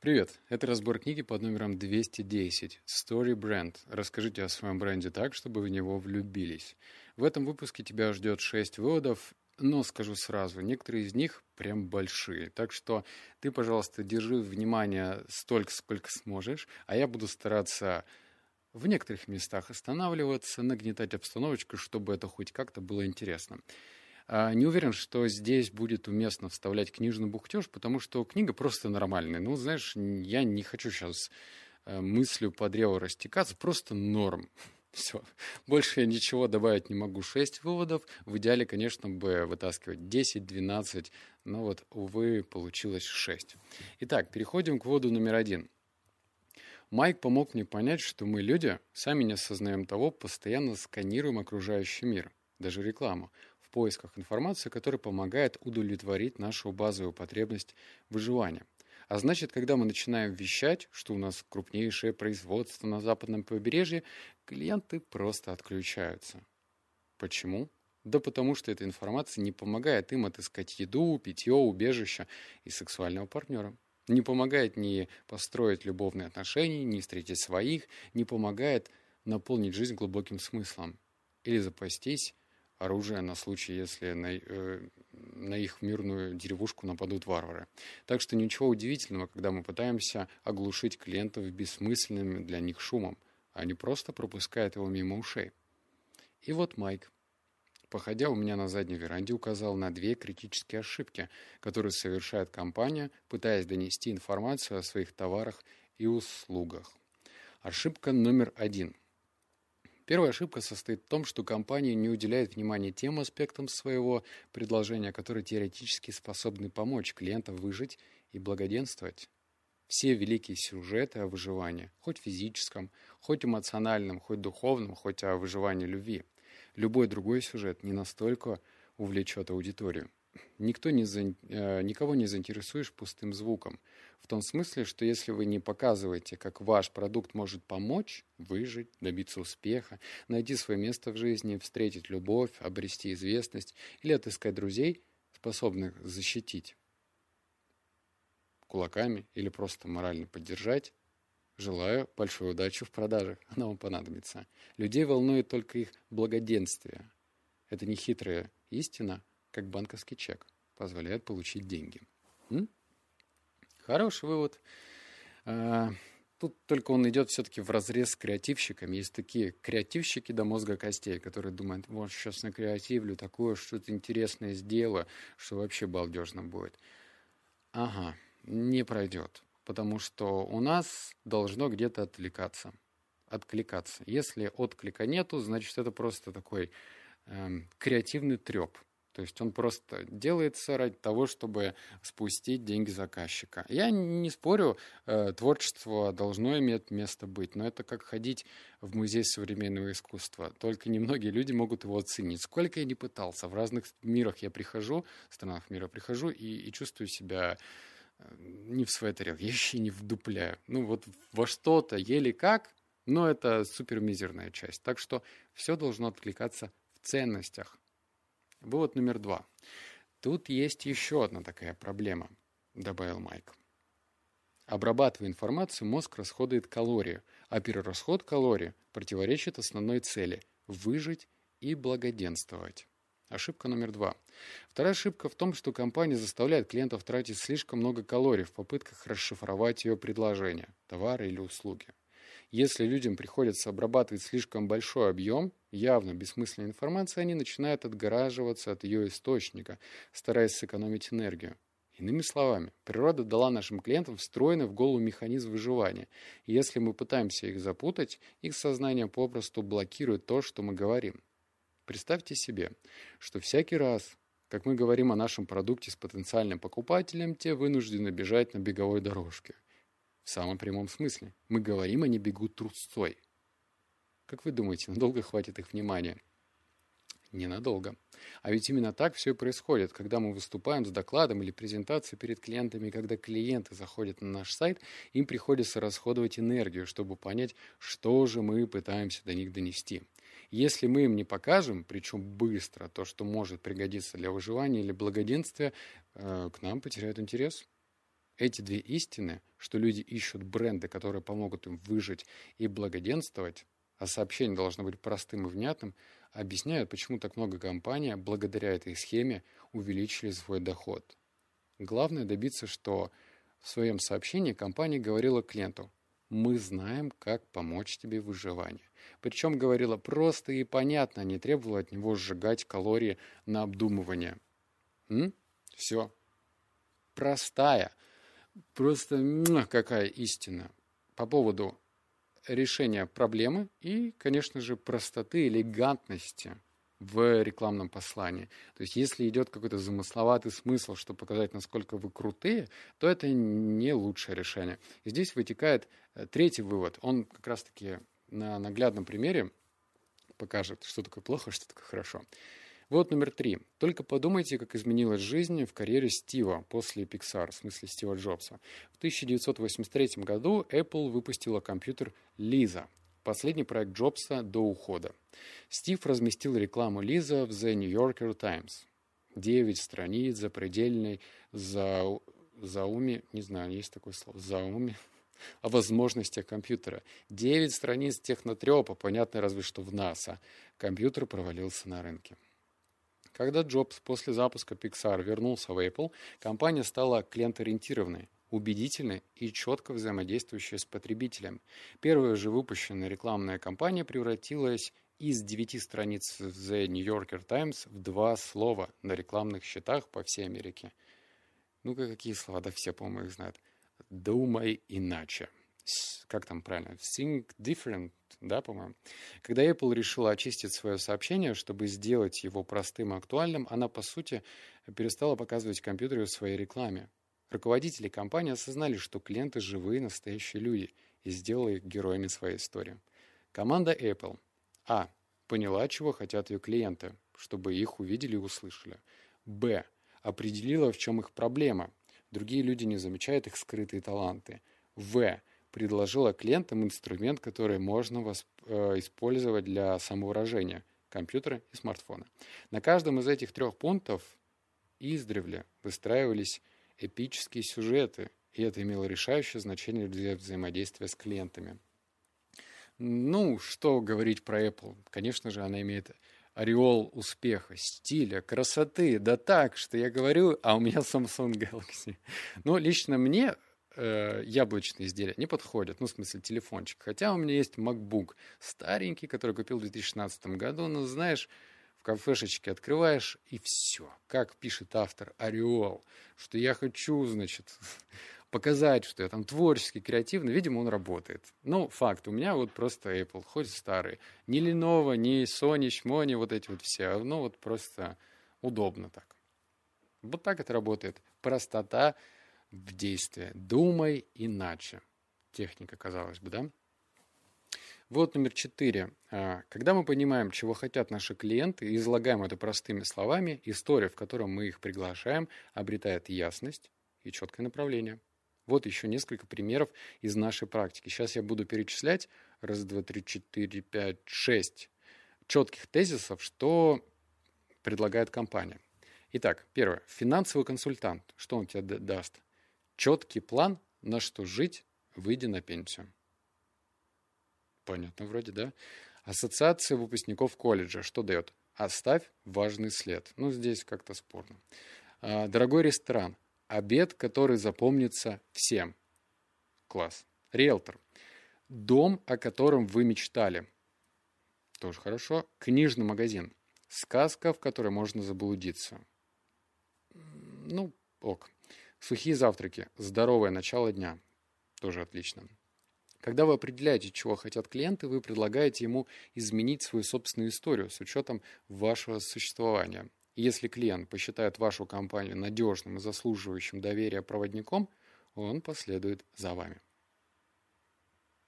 Привет, это разбор книги под номером 210 «Story Brand». Расскажите о своем бренде так, чтобы в него влюбились. В этом выпуске тебя ждет 6 выводов, но скажу сразу, некоторые из них прям большие. Так что ты, пожалуйста, держи внимание столько, сколько сможешь, а я буду стараться в некоторых местах останавливаться, нагнетать обстановочку, чтобы это хоть как-то было интересно. А, не уверен, что здесь будет уместно вставлять книжный бухтеж, потому что книга просто нормальная. Ну, знаешь, я не хочу сейчас э, мыслью по древу растекаться, просто норм. Все. Больше я ничего добавить не могу. Шесть выводов. В идеале, конечно, бы вытаскивать 10-12, но вот, увы, получилось 6. Итак, переходим к выводу номер один. Майк помог мне понять, что мы, люди, сами не осознаем того, постоянно сканируем окружающий мир, даже рекламу в поисках информации, которая помогает удовлетворить нашу базовую потребность выживания. А значит, когда мы начинаем вещать, что у нас крупнейшее производство на западном побережье, клиенты просто отключаются. Почему? Да потому что эта информация не помогает им отыскать еду, питье, убежище и сексуального партнера. Не помогает ни построить любовные отношения, ни встретить своих, не помогает наполнить жизнь глубоким смыслом. Или запастись оружие на случай, если на, э, на их мирную деревушку нападут варвары. Так что ничего удивительного, когда мы пытаемся оглушить клиентов бессмысленным для них шумом. Они просто пропускают его мимо ушей. И вот Майк, походя у меня на задней веранде, указал на две критические ошибки, которые совершает компания, пытаясь донести информацию о своих товарах и услугах. Ошибка номер один. Первая ошибка состоит в том, что компания не уделяет внимания тем аспектам своего предложения, которые теоретически способны помочь клиентам выжить и благоденствовать. Все великие сюжеты о выживании, хоть физическом, хоть эмоциональном, хоть духовном, хоть о выживании любви. Любой другой сюжет не настолько увлечет аудиторию. Никто не, э, никого не заинтересуешь пустым звуком. В том смысле, что если вы не показываете, как ваш продукт может помочь выжить, добиться успеха, найти свое место в жизни, встретить любовь, обрести известность или отыскать друзей, способных защитить кулаками или просто морально поддержать, желаю большой удачи в продажах. Она вам понадобится. Людей волнует только их благоденствие. Это не хитрая истина, как банковский чек, позволяет получить деньги. М? Хороший вывод. А, тут только он идет все-таки в разрез с креативщиками. Есть такие креативщики до мозга костей, которые думают, вот сейчас на креативлю такое, что-то интересное сделаю, что вообще балдежно будет. Ага, не пройдет, потому что у нас должно где-то отвлекаться, откликаться. Если отклика нету, значит это просто такой эм, креативный треп – то есть он просто делается ради того, чтобы спустить деньги заказчика. Я не спорю, э, творчество должно иметь место быть, но это как ходить в музей современного искусства. Только немногие люди могут его оценить. Сколько я не пытался, в разных мирах я прихожу, странах мира прихожу и, и чувствую себя э, не в своей тарелке, я еще не вдупляю. Ну вот во что-то, еле как, но это супермизерная часть. Так что все должно откликаться в ценностях Вывод номер два. Тут есть еще одна такая проблема, добавил Майк. Обрабатывая информацию, мозг расходует калории, а перерасход калорий противоречит основной цели – выжить и благоденствовать. Ошибка номер два. Вторая ошибка в том, что компания заставляет клиентов тратить слишком много калорий в попытках расшифровать ее предложение, товары или услуги. Если людям приходится обрабатывать слишком большой объем явно бессмысленной информации, они начинают отгораживаться от ее источника, стараясь сэкономить энергию. Иными словами, природа дала нашим клиентам встроенный в голову механизм выживания. Если мы пытаемся их запутать, их сознание попросту блокирует то, что мы говорим. Представьте себе, что всякий раз, как мы говорим о нашем продукте с потенциальным покупателем, те вынуждены бежать на беговой дорожке – в самом прямом смысле. Мы говорим, они бегут трусцой. Как вы думаете, надолго хватит их внимания? Ненадолго. А ведь именно так все и происходит, когда мы выступаем с докладом или презентацией перед клиентами, когда клиенты заходят на наш сайт, им приходится расходовать энергию, чтобы понять, что же мы пытаемся до них донести. Если мы им не покажем, причем быстро, то, что может пригодиться для выживания или благоденствия, э, к нам потеряют интерес. Эти две истины, что люди ищут бренды, которые помогут им выжить и благоденствовать, а сообщение должно быть простым и внятным, объясняют, почему так много компаний благодаря этой схеме увеличили свой доход. Главное добиться, что в своем сообщении компания говорила клиенту «Мы знаем, как помочь тебе в выживании». Причем говорила просто и понятно, не требовала от него сжигать калории на обдумывание. М? Все. Простая. Просто какая истина. По поводу решения проблемы и, конечно же, простоты, элегантности в рекламном послании. То есть, если идет какой-то замысловатый смысл, чтобы показать, насколько вы крутые, то это не лучшее решение. И здесь вытекает э, третий вывод. Он как раз-таки на наглядном примере покажет, что такое плохо, что такое хорошо. Вот номер три. Только подумайте, как изменилась жизнь в карьере Стива после Pixar, в смысле Стива Джобса. В 1983 году Apple выпустила компьютер Lisa, последний проект Джобса до ухода. Стив разместил рекламу Лиза в The New Yorker Times. Девять страниц запредельной за, зауми, не знаю, есть такое слово, зауми, о возможностях компьютера. Девять страниц технотрепа, понятно разве что в НАСА. Компьютер провалился на рынке. Когда Джобс после запуска Pixar вернулся в Apple, компания стала клиент-ориентированной, убедительной и четко взаимодействующей с потребителем. Первая же выпущенная рекламная кампания превратилась из девяти страниц The New Yorker Times в два слова на рекламных счетах по всей Америке. Ну-ка, какие слова? Да все, по-моему, их знают. «Думай иначе» как там правильно, think different, да, по-моему. Когда Apple решила очистить свое сообщение, чтобы сделать его простым и актуальным, она, по сути, перестала показывать компьютеры в своей рекламе. Руководители компании осознали, что клиенты живые, настоящие люди, и сделали их героями своей истории. Команда Apple А. Поняла, чего хотят ее клиенты, чтобы их увидели и услышали. Б. Определила, в чем их проблема. Другие люди не замечают их скрытые таланты. В предложила клиентам инструмент, который можно. Э, использовать для самовыражения – компьютера и смартфона. На каждом из этих трех пунктов издревле выстраивались эпические сюжеты, и это имело решающее значение для взаимодействия с клиентами. Ну, что говорить про Apple? Конечно же, она имеет ореол успеха, стиля, красоты, да так, что я говорю, а у меня Samsung Galaxy. Но лично мне э, яблочные изделия не подходят, ну, в смысле, телефончик. Хотя у меня есть MacBook старенький, который купил в 2016 году, но, знаешь, в кафешечке открываешь, и все. Как пишет автор Ореол, что я хочу, значит, показать, что я там творческий, креативный, видимо, он работает. Ну, факт, у меня вот просто Apple, хоть старый. Ни Lenovo, ни Sony, Shmoni, вот эти вот все, ну, вот просто удобно так. Вот так это работает. Простота, в действие. Думай иначе. Техника, казалось бы, да? Вот номер четыре. А, когда мы понимаем, чего хотят наши клиенты, и излагаем это простыми словами, история, в которой мы их приглашаем, обретает ясность и четкое направление. Вот еще несколько примеров из нашей практики. Сейчас я буду перечислять раз, два, три, четыре, пять, шесть четких тезисов, что предлагает компания. Итак, первое. Финансовый консультант. Что он тебе даст? Четкий план, на что жить, выйдя на пенсию. Понятно вроде, да? Ассоциация выпускников колледжа что дает? Оставь важный след. Ну, здесь как-то спорно. А, дорогой ресторан. Обед, который запомнится всем. Класс. Риэлтор. Дом, о котором вы мечтали. Тоже хорошо. Книжный магазин. Сказка, в которой можно заблудиться. Ну, ок. Сухие завтраки. Здоровое начало дня. Тоже отлично. Когда вы определяете, чего хотят клиенты, вы предлагаете ему изменить свою собственную историю с учетом вашего существования. Если клиент посчитает вашу компанию надежным и заслуживающим доверия проводником, он последует за вами.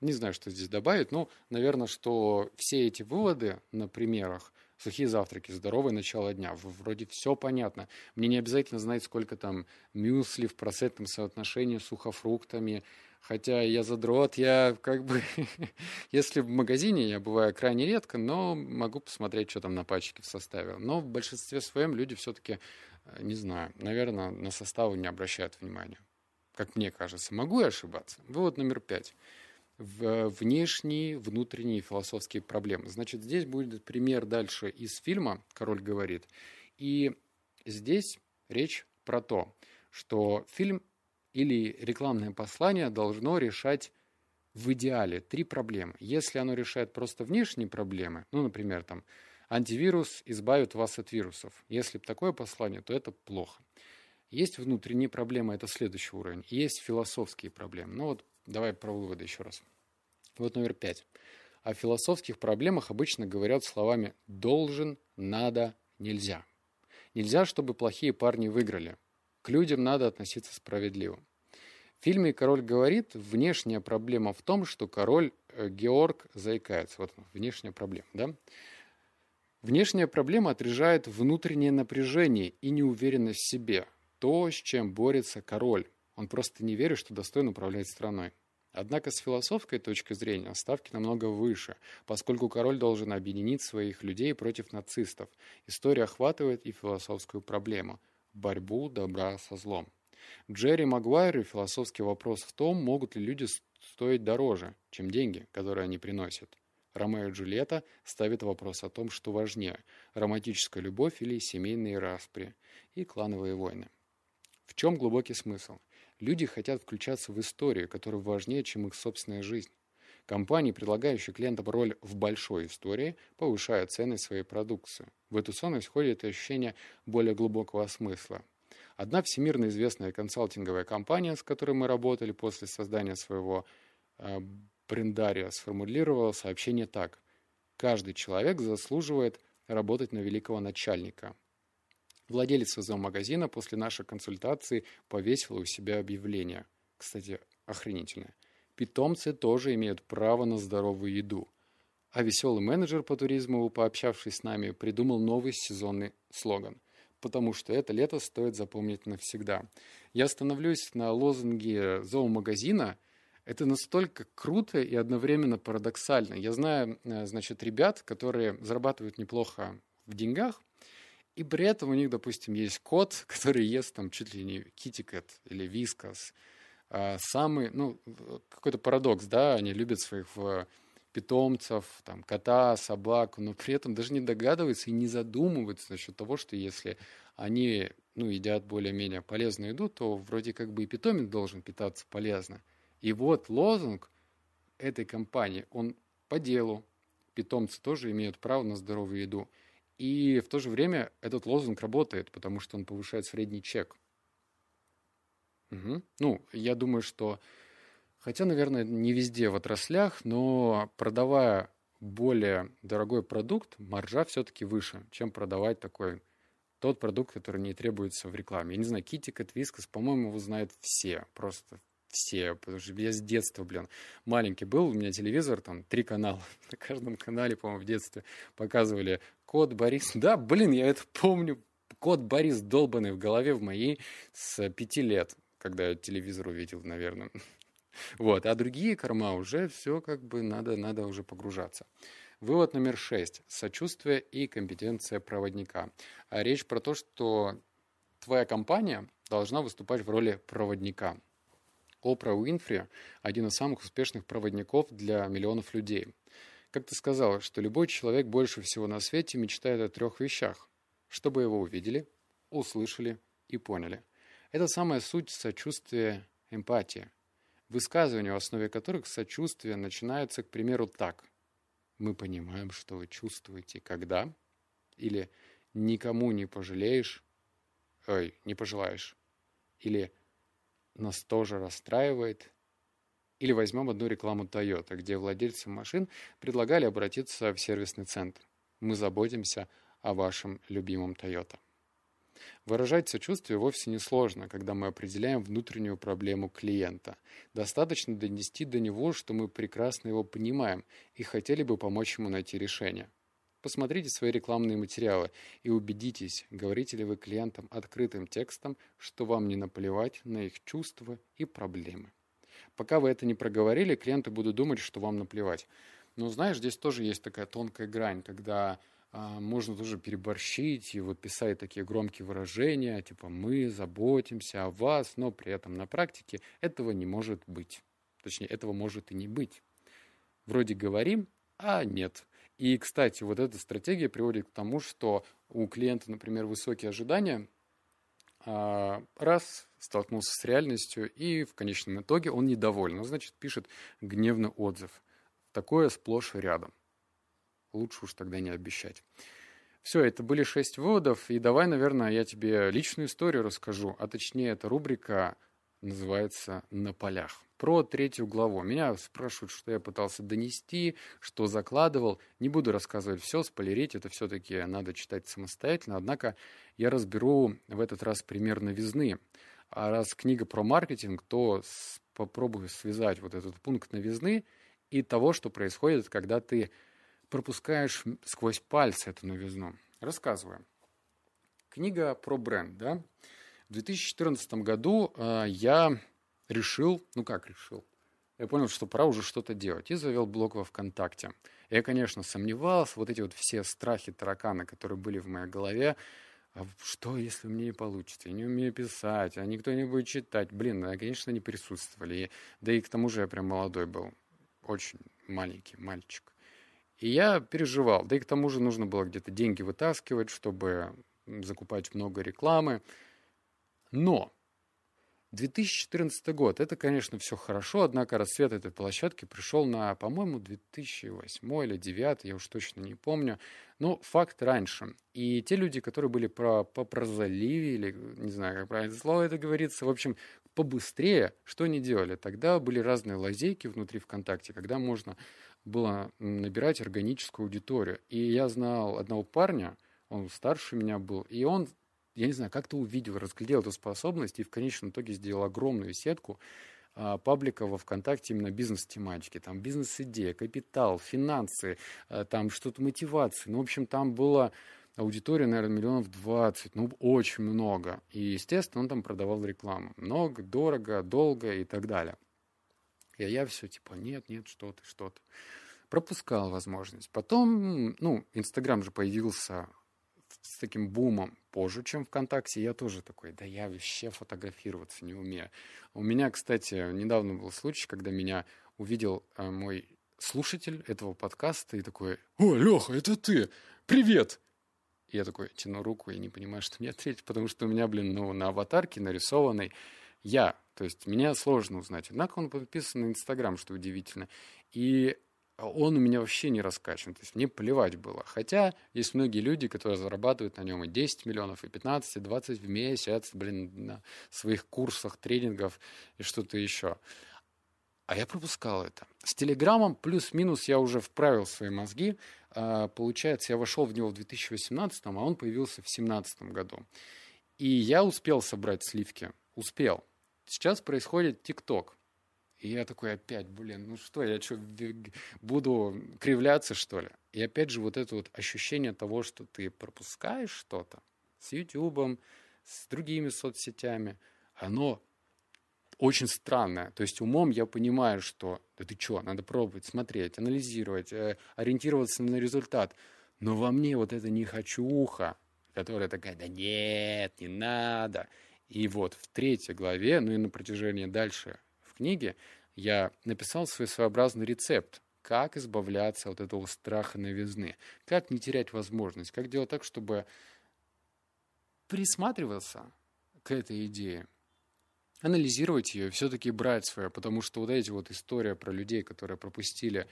Не знаю, что здесь добавить, но, наверное, что все эти выводы на примерах сухие завтраки, здоровое начало дня. Вроде все понятно. Мне не обязательно знать, сколько там мюсли в процентном соотношении с сухофруктами. Хотя я задрот, я как бы... Если в магазине я бываю крайне редко, но могу посмотреть, что там на пачке в составе. Но в большинстве своем люди все-таки, э, не знаю, наверное, на составы не обращают внимания. как мне кажется. Могу я ошибаться? Вывод номер пять. Внешние, внутренние философские проблемы. Значит, здесь будет пример дальше из фильма «Король говорит». И здесь речь про то, что фильм или рекламное послание должно решать в идеале три проблемы. Если оно решает просто внешние проблемы, ну, например, там, антивирус избавит вас от вирусов. Если такое послание, то это плохо. Есть внутренние проблемы, это следующий уровень. есть философские проблемы. Ну вот, давай про выводы еще раз. Вот номер пять. О философских проблемах обычно говорят словами «должен», «надо», «нельзя». Нельзя, чтобы плохие парни выиграли. К людям надо относиться справедливо. В фильме «Король говорит» внешняя проблема в том, что король э, Георг заикается. Вот внешняя проблема, да? Внешняя проблема отражает внутреннее напряжение и неуверенность в себе. То, с чем борется король. Он просто не верит, что достоин управлять страной. Однако с философской точки зрения ставки намного выше, поскольку король должен объединить своих людей против нацистов. История охватывает и философскую проблему – борьбу добра со злом. Джерри Магуайру философский вопрос в том, могут ли люди стоить дороже, чем деньги, которые они приносят. Ромео и Джульетта ставит вопрос о том, что важнее – романтическая любовь или семейные распри и клановые войны. В чем глубокий смысл? Люди хотят включаться в историю, которая важнее, чем их собственная жизнь. Компании, предлагающие клиентам роль в большой истории, повышают цены своей продукции. В эту ценность входит ощущение более глубокого смысла. Одна всемирно известная консалтинговая компания, с которой мы работали после создания своего э, брендария, сформулировала сообщение так. «Каждый человек заслуживает работать на великого начальника». Владелец зоомагазина после нашей консультации повесил у себя объявление. Кстати, охренительное. Питомцы тоже имеют право на здоровую еду. А веселый менеджер по туризму, пообщавшись с нами, придумал новый сезонный слоган – потому что это лето стоит запомнить навсегда. Я становлюсь на лозунге зоомагазина. Это настолько круто и одновременно парадоксально. Я знаю, э, значит, ребят, которые зарабатывают неплохо в деньгах, и при этом у них, допустим, есть кот, который ест там чуть ли не китикет или вискас. А самый, ну, какой-то парадокс, да, они любят своих питомцев, там, кота, собаку, но при этом даже не догадываются и не задумываются насчет того, что если они ну, едят более-менее полезную еду, то вроде как бы и питомец должен питаться полезно. И вот лозунг этой компании, он по делу. Питомцы тоже имеют право на здоровую еду. И в то же время этот лозунг работает, потому что он повышает средний чек. Угу. Ну, я думаю, что Хотя, наверное, не везде в отраслях, но продавая более дорогой продукт, маржа все-таки выше, чем продавать такой тот продукт, который не требуется в рекламе. Я не знаю, Китикет, Вискас, по-моему, его знают все, просто все, потому что я с детства, блин, маленький был, у меня телевизор, там, три канала, на каждом канале, по-моему, в детстве показывали Кот Борис, да, блин, я это помню, Кот Борис долбанный в голове в моей с пяти лет, когда я телевизор увидел, наверное. Вот. А другие корма уже все как бы надо, надо уже погружаться. Вывод номер шесть. Сочувствие и компетенция проводника. А речь про то, что твоя компания должна выступать в роли проводника. Опра Уинфри – один из самых успешных проводников для миллионов людей. Как ты сказал, что любой человек больше всего на свете мечтает о трех вещах. Чтобы его увидели, услышали и поняли. Это самая суть сочувствия, эмпатия высказывания, в основе которых сочувствие начинается, к примеру, так. Мы понимаем, что вы чувствуете, когда, или никому не пожалеешь, ой, не пожелаешь, или нас тоже расстраивает, или возьмем одну рекламу Toyota, где владельцы машин предлагали обратиться в сервисный центр. Мы заботимся о вашем любимом Toyota. Выражать сочувствие вовсе не сложно, когда мы определяем внутреннюю проблему клиента. Достаточно донести до него, что мы прекрасно его понимаем и хотели бы помочь ему найти решение. Посмотрите свои рекламные материалы и убедитесь, говорите ли вы клиентам открытым текстом, что вам не наплевать на их чувства и проблемы. Пока вы это не проговорили, клиенты будут думать, что вам наплевать. Но знаешь, здесь тоже есть такая тонкая грань, когда а, можно тоже переборщить и вот писать такие громкие выражения, типа «мы заботимся о вас», но при этом на практике этого не может быть. Точнее, этого может и не быть. Вроде говорим, а нет. И, кстати, вот эта стратегия приводит к тому, что у клиента, например, высокие ожидания, раз столкнулся с реальностью, и в конечном итоге он недоволен. Ну, значит, пишет гневный отзыв. Такое сплошь и рядом лучше уж тогда не обещать. Все, это были шесть выводов, и давай, наверное, я тебе личную историю расскажу, а точнее, эта рубрика называется «На полях». Про третью главу. Меня спрашивают, что я пытался донести, что закладывал. Не буду рассказывать все, спойлерить, это все-таки надо читать самостоятельно. Однако я разберу в этот раз пример новизны. А раз книга про маркетинг, то попробую связать вот этот пункт новизны и того, что происходит, когда ты пропускаешь сквозь пальцы эту новизну. Рассказываю. Книга про бренд, да? В 2014 году э, я решил, ну как решил, я понял, что пора уже что-то делать, и завел блог во ВКонтакте. Я, конечно, сомневался, вот эти вот все страхи тараканы, которые были в моей голове, а что, если меня не получится? Я не умею писать, а никто не будет читать. Блин, ну, конечно, не присутствовали. Да и к тому же я прям молодой был. Очень маленький мальчик. И я переживал. Да и к тому же нужно было где-то деньги вытаскивать, чтобы закупать много рекламы. Но 2014 год, это, конечно, все хорошо, однако расцвет этой площадки пришел на, по-моему, 2008 или 2009, я уж точно не помню. Но факт раньше. И те люди, которые были про, по прозаливе, или не знаю, как правильно слово это говорится, в общем, побыстрее, что они делали? Тогда были разные лазейки внутри ВКонтакте, когда можно было набирать органическую аудиторию. И я знал одного парня, он старше меня был, и он, я не знаю, как-то увидел, разглядел эту способность и в конечном итоге сделал огромную сетку а, паблика во ВКонтакте именно бизнес-тематики. Там бизнес-идея, капитал, финансы, а, там что-то мотивации. Ну, в общем, там было аудитория, наверное, миллионов 20, ну, очень много. И, естественно, он там продавал рекламу. Много, дорого, долго и так далее. И я все типа, нет, нет, что ты, что ты. Пропускал возможность. Потом, ну, Инстаграм же появился с таким бумом позже, чем ВКонтакте. Я тоже такой, да я вообще фотографироваться не умею. У меня, кстати, недавно был случай, когда меня увидел э, мой слушатель этого подкаста и такой, о, Леха, это ты, привет! И я такой тяну руку и не понимаю, что мне ответить, потому что у меня, блин, ну, на аватарке нарисованной я. То есть меня сложно узнать. Однако он подписан на Инстаграм, что удивительно. И он у меня вообще не раскачан. То есть мне плевать было. Хотя есть многие люди, которые зарабатывают на нем и 10 миллионов, и 15, и 20 в месяц, блин, на своих курсах, тренингов и что-то еще. А я пропускал это. С Телеграмом плюс-минус я уже вправил свои мозги. А, получается, я вошел в него в 2018, а он появился в 2017 году. И я успел собрать сливки. Успел. Сейчас происходит ТикТок. И я такой опять, блин, ну что, я что, буду кривляться, что ли? И опять же вот это вот ощущение того, что ты пропускаешь что-то с Ютубом, с другими соцсетями, оно очень странное. То есть умом я понимаю, что да ты что, надо пробовать, смотреть, анализировать, э, ориентироваться на результат. Но во мне вот это не хочуха, которая такая, да нет, не надо. И вот в третьей главе, ну и на протяжении дальше книге, я написал свой своеобразный рецепт, как избавляться от этого страха новизны, как не терять возможность, как делать так, чтобы присматриваться к этой идее, анализировать ее и все-таки брать свое, потому что вот эти вот история про людей, которые пропустили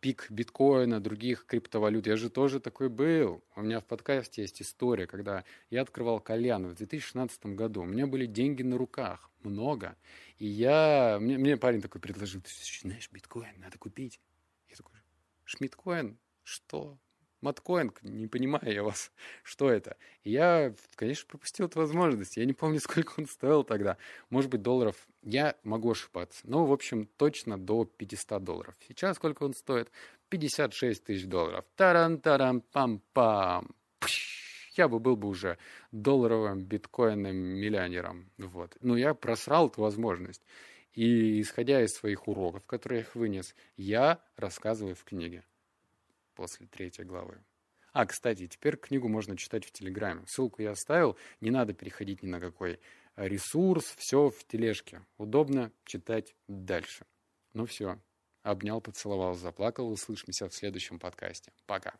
пик биткоина, других криптовалют. Я же тоже такой был. У меня в подкасте есть история, когда я открывал кальян в 2016 году. У меня были деньги на руках, много. И я... Мне, мне парень такой предложил, ты знаешь, биткоин надо купить. Я такой, шмиткоин? Что? Маткоин, не понимаю я вас, что это. Я, конечно, пропустил эту возможность. Я не помню, сколько он стоил тогда. Может быть, долларов. Я могу ошибаться. Но, в общем, точно до 500 долларов. Сейчас сколько он стоит? 56 тысяч долларов. Таран-таран-пам-пам. Я бы был бы уже долларовым биткоинным миллионером. Вот. Но я просрал эту возможность. И исходя из своих уроков, которые я их вынес, я рассказываю в книге после третьей главы. А, кстати, теперь книгу можно читать в Телеграме. Ссылку я оставил. Не надо переходить ни на какой ресурс. Все в тележке. Удобно читать дальше. Ну все. Обнял, поцеловал, заплакал. Услышимся в следующем подкасте. Пока.